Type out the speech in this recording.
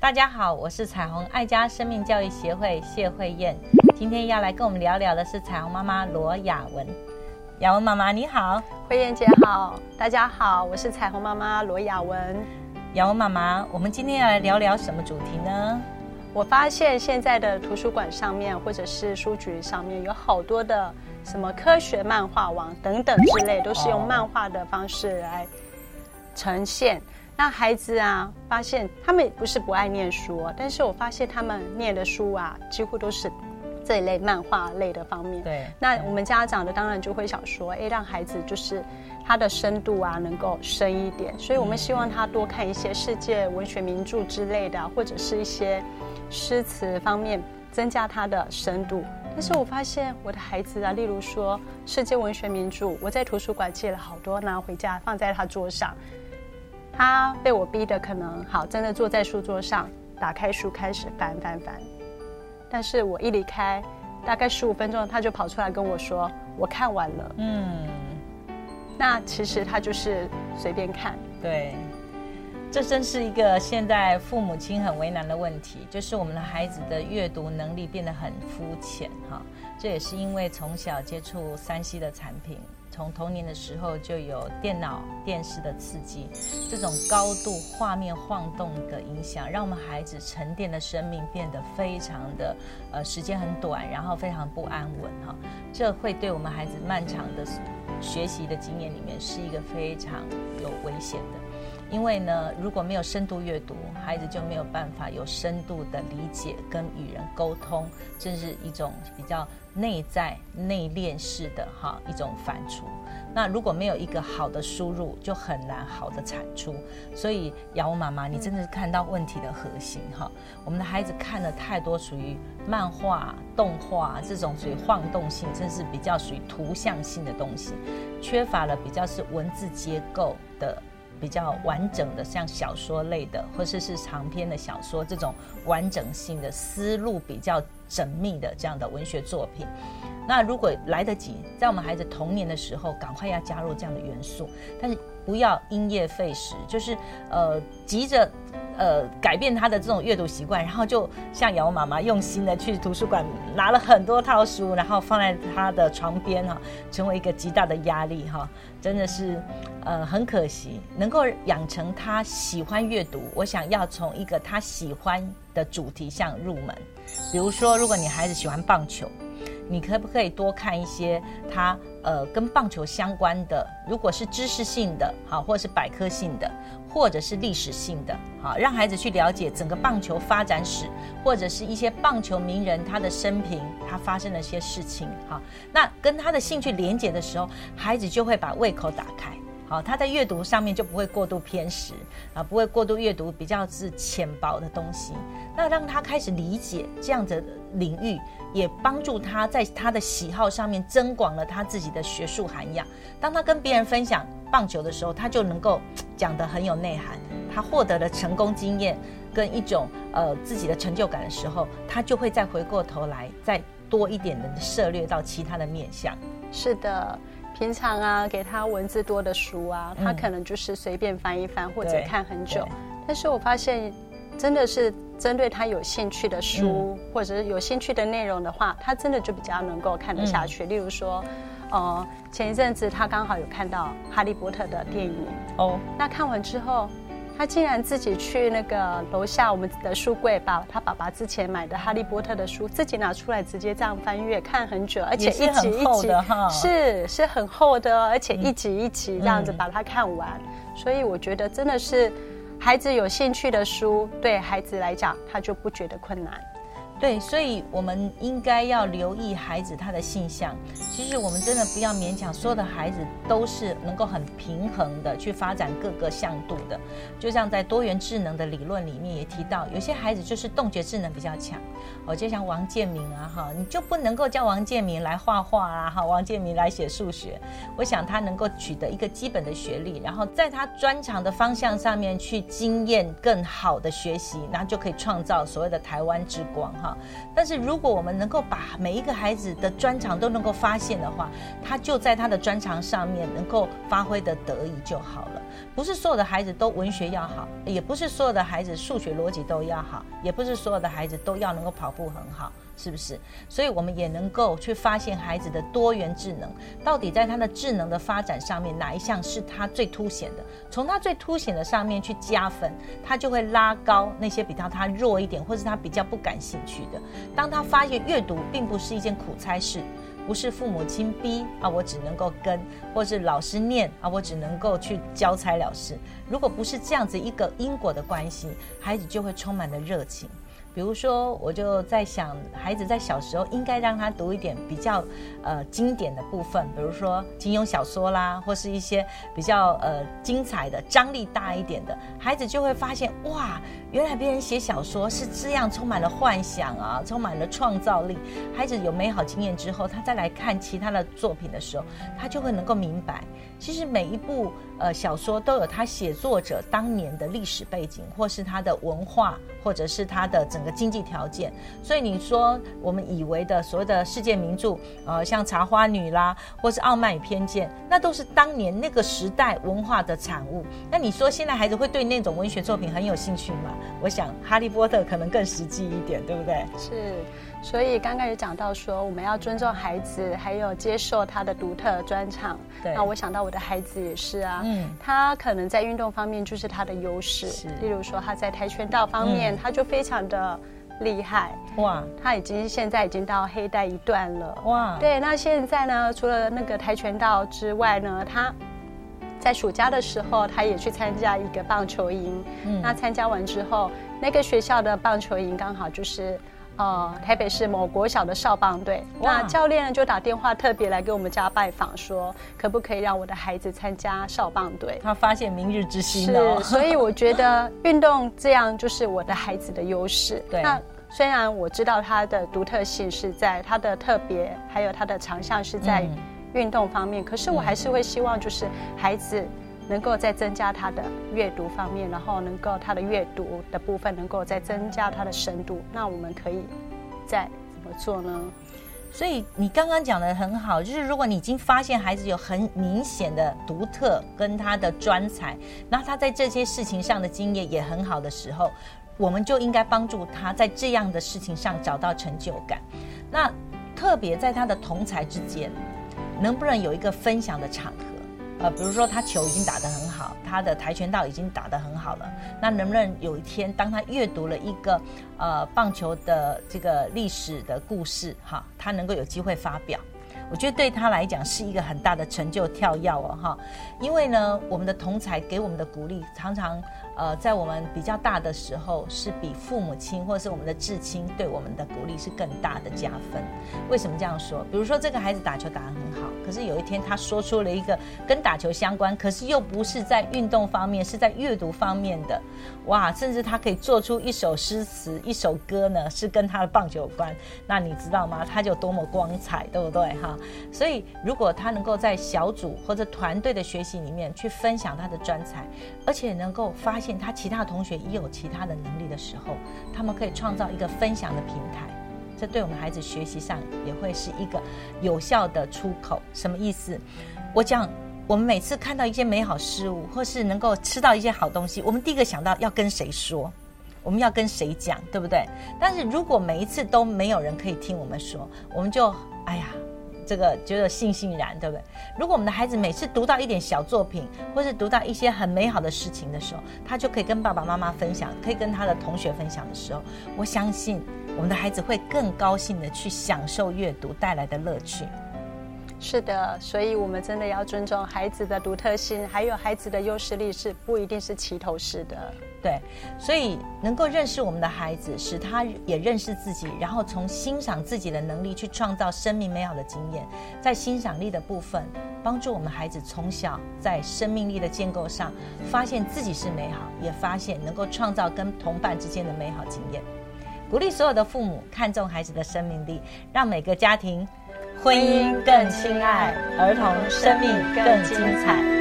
大家好，我是彩虹爱家生命教育协会谢慧燕，今天要来跟我们聊聊的是彩虹妈妈罗雅文。雅文妈妈你好，慧燕姐好，大家好，我是彩虹妈妈罗雅文。雅文妈妈，我们今天要来聊聊什么主题呢？我发现现在的图书馆上面或者是书局上面有好多的什么科学漫画网等等之类，都是用漫画的方式来呈现。那孩子啊，发现他们不是不爱念书，但是我发现他们念的书啊，几乎都是这一类漫画类的方面。对。那我们家长的当然就会想说，哎，让孩子就是他的深度啊，能够深一点。所以我们希望他多看一些世界文学名著之类的，或者是一些诗词方面，增加他的深度。但是我发现我的孩子啊，例如说世界文学名著，我在图书馆借了好多，拿回家放在他桌上。他被我逼的可能好，真的坐在书桌上，打开书开始翻翻翻。但是我一离开，大概十五分钟，他就跑出来跟我说：“我看完了。”嗯，那其实他就是随便看。对，这真是一个现在父母亲很为难的问题，就是我们的孩子的阅读能力变得很肤浅哈。这也是因为从小接触三 C 的产品。从童年的时候就有电脑、电视的刺激，这种高度画面晃动的影响，让我们孩子沉淀的生命变得非常的呃时间很短，然后非常不安稳哈。这会对我们孩子漫长的学习的经验里面是一个非常有危险的。因为呢，如果没有深度阅读，孩子就没有办法有深度的理解跟与人沟通，这是一种比较内在内敛式的哈一种反刍。那如果没有一个好的输入，就很难好的产出。所以，瑶妈妈，你真的是看到问题的核心哈。我们的孩子看了太多属于漫画、动画这种属于晃动性，甚至比较属于图像性的东西，缺乏了比较是文字结构的。比较完整的，像小说类的，或者是长篇的小说这种完整性的思路比较缜密的这样的文学作品。那如果来得及，在我们孩子童年的时候，赶快要加入这样的元素，但是不要因噎废食，就是呃急着。呃，改变他的这种阅读习惯，然后就像姚妈妈用心的去图书馆拿了很多套书，然后放在他的床边哈，成为一个极大的压力哈，真的是呃很可惜。能够养成他喜欢阅读，我想要从一个他喜欢的主题上入门，比如说，如果你孩子喜欢棒球。你可不可以多看一些他呃跟棒球相关的，如果是知识性的，哈，或者是百科性的，或者是历史性的，好，让孩子去了解整个棒球发展史，或者是一些棒球名人他的生平，他发生了些事情，好，那跟他的兴趣连接的时候，孩子就会把胃口打开。好，他在阅读上面就不会过度偏食啊，不会过度阅读比较是浅薄的东西。那让他开始理解这样子的领域，也帮助他在他的喜好上面增广了他自己的学术涵养。当他跟别人分享棒球的时候，他就能够讲得很有内涵。他获得了成功经验跟一种呃自己的成就感的时候，他就会再回过头来，再多一点的涉猎到其他的面向。是的。平常啊，给他文字多的书啊，他可能就是随便翻一翻或者看很久。但是我发现，真的是针对他有兴趣的书，或者是有兴趣的内容的话，他真的就比较能够看得下去。例如说，呃，前一阵子他刚好有看到《哈利波特》的电影哦，那看完之后。他竟然自己去那个楼下我们的书柜，把他爸爸之前买的《哈利波特》的书自己拿出来，直接这样翻阅看很久，而且一集一集是是很厚的，而且一集一集这样子把它看完。所以我觉得真的是孩子有兴趣的书，对孩子来讲他就不觉得困难。对，所以我们应该要留意孩子他的性向。其实我们真的不要勉强，所有的孩子都是能够很平衡的去发展各个向度的。就像在多元智能的理论里面也提到，有些孩子就是动觉智能比较强。哦，就像王建民啊，哈，你就不能够叫王建民来画画啊，哈，王建民来写数学。我想他能够取得一个基本的学历，然后在他专长的方向上面去经验更好的学习，然后就可以创造所谓的台湾之光，哈。哈。但是如果我们能够把每一个孩子的专长都能够发现的话，他就在他的专长上面能够发挥的得意就好了。不是所有的孩子都文学要好，也不是所有的孩子数学逻辑都要好，也不是所有的孩子都要能够跑步很好。是不是？所以我们也能够去发现孩子的多元智能，到底在他的智能的发展上面，哪一项是他最凸显的？从他最凸显的上面去加分，他就会拉高那些比较他弱一点，或是他比较不感兴趣的。当他发现阅读并不是一件苦差事，不是父母亲逼啊，我只能够跟，或是老师念啊，我只能够去交差了事。如果不是这样子一个因果的关系，孩子就会充满了热情。比如说，我就在想，孩子在小时候应该让他读一点比较呃经典的部分，比如说金庸小说啦，或是一些比较呃精彩的、张力大一点的，孩子就会发现哇，原来别人写小说是这样，充满了幻想啊，充满了创造力。孩子有美好经验之后，他再来看其他的作品的时候，他就会能够明白，其实每一部呃小说都有他写作者当年的历史背景，或是他的文化，或者是他的整个。经济条件，所以你说我们以为的所谓的世界名著，呃，像《茶花女》啦，或是《傲慢与偏见》，那都是当年那个时代文化的产物。那你说现在孩子会对那种文学作品很有兴趣吗？我想《哈利波特》可能更实际一点，对不对？是。所以刚刚也讲到说，我们要尊重孩子，还有接受他的独特专长。对。那我想到我的孩子也是啊，嗯，他可能在运动方面就是他的优势。例如说他在跆拳道方面，他就非常的厉害。哇。他已经现在已经到黑带一段了。哇。对，那现在呢，除了那个跆拳道之外呢，他在暑假的时候，他也去参加一个棒球营。嗯。那参加完之后，那个学校的棒球营刚好就是。呃，台北市某国小的少棒队，那教练呢就打电话特别来给我们家拜访，说可不可以让我的孩子参加少棒队？他发现明日之星了。是，所以我觉得运动这样就是我的孩子的优势。对。那虽然我知道他的独特性是在他的特别，还有他的长项是在运动方面，可是我还是会希望就是孩子。能够再增加他的阅读方面，然后能够他的阅读的部分能够再增加他的深度，那我们可以再怎么做呢？所以你刚刚讲的很好，就是如果你已经发现孩子有很明显的独特跟他的专才，那他在这些事情上的经验也很好的时候，我们就应该帮助他在这样的事情上找到成就感。那特别在他的同才之间，能不能有一个分享的场合？呃，比如说他球已经打得很好，他的跆拳道已经打得很好了，那能不能有一天，当他阅读了一个呃棒球的这个历史的故事，哈，他能够有机会发表？我觉得对他来讲是一个很大的成就跳跃哦，哈，因为呢，我们的同才给我们的鼓励常常。呃，在我们比较大的时候，是比父母亲或者是我们的至亲对我们的鼓励是更大的加分。为什么这样说？比如说这个孩子打球打得很好，可是有一天他说出了一个跟打球相关，可是又不是在运动方面，是在阅读方面的，哇！甚至他可以做出一首诗词、一首歌呢，是跟他的棒球有关。那你知道吗？他就多么光彩，对不对？哈！所以如果他能够在小组或者团队的学习里面去分享他的专才，而且能够发。他其他同学也有其他的能力的时候，他们可以创造一个分享的平台，这对我们孩子学习上也会是一个有效的出口。什么意思？我讲，我们每次看到一些美好事物，或是能够吃到一些好东西，我们第一个想到要跟谁说，我们要跟谁讲，对不对？但是如果每一次都没有人可以听我们说，我们就哎呀。这个觉得悻悻然，对不对？如果我们的孩子每次读到一点小作品，或是读到一些很美好的事情的时候，他就可以跟爸爸妈妈分享，可以跟他的同学分享的时候，我相信我们的孩子会更高兴的去享受阅读带来的乐趣。是的，所以我们真的要尊重孩子的独特性，还有孩子的优势力是不一定是齐头式的。对，所以能够认识我们的孩子，使他也认识自己，然后从欣赏自己的能力去创造生命美好的经验，在欣赏力的部分，帮助我们孩子从小在生命力的建构上，发现自己是美好，也发现能够创造跟同伴之间的美好经验。鼓励所有的父母看重孩子的生命力，让每个家庭。婚姻更亲爱，儿童生命更精彩。